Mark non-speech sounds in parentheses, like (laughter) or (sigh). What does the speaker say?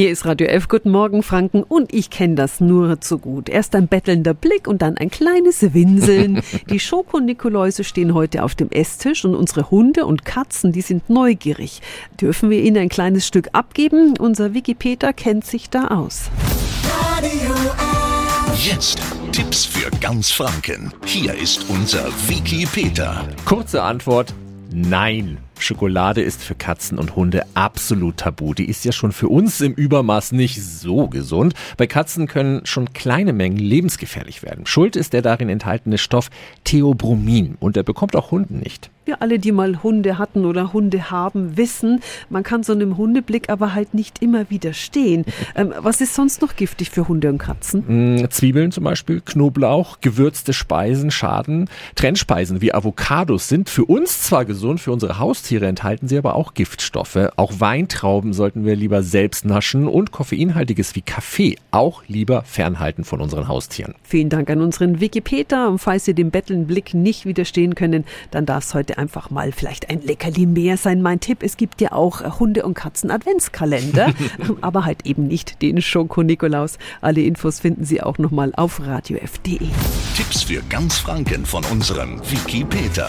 Hier ist Radio F. Guten Morgen, Franken. Und ich kenne das nur zu gut. Erst ein bettelnder Blick und dann ein kleines Winseln. (laughs) Die Schoko-Nikoläuse stehen heute auf dem Esstisch und unsere Hunde und Katzen, die sind neugierig. Dürfen wir ihnen ein kleines Stück abgeben? Unser Wikipedia kennt sich da aus. Radio F. Jetzt Tipps für ganz Franken. Hier ist unser Wiki Peter. Kurze Antwort: Nein. Schokolade ist für Katzen und Hunde absolut tabu. Die ist ja schon für uns im Übermaß nicht so gesund. Bei Katzen können schon kleine Mengen lebensgefährlich werden. Schuld ist der darin enthaltene Stoff Theobromin und der bekommt auch Hunden nicht. Wir alle, die mal Hunde hatten oder Hunde haben, wissen, man kann so einem Hundeblick aber halt nicht immer widerstehen. (laughs) Ähm, was ist sonst noch giftig für Hunde und Katzen? Mm, Zwiebeln zum Beispiel, Knoblauch, gewürzte Speisen schaden. Trennspeisen wie Avocados sind für uns zwar gesund, für unsere Haustiere enthalten sie aber auch Giftstoffe. Auch Weintrauben sollten wir lieber selbst naschen und koffeinhaltiges wie Kaffee auch lieber fernhalten von unseren Haustieren. Vielen Dank an unseren Wikipedia. Und falls Sie dem Bettelnblick nicht widerstehen können, dann darf es heute einfach mal vielleicht ein Leckerli mehr sein. Mein Tipp, es gibt ja auch Hunde- und Katzen-Adventskalender, (laughs) aber halt eben nicht den Schoko-Nikolaus. Alle Infos finden Sie auch nochmal auf radiof.de. Tipps für ganz Franken von unserem Wiki Peter.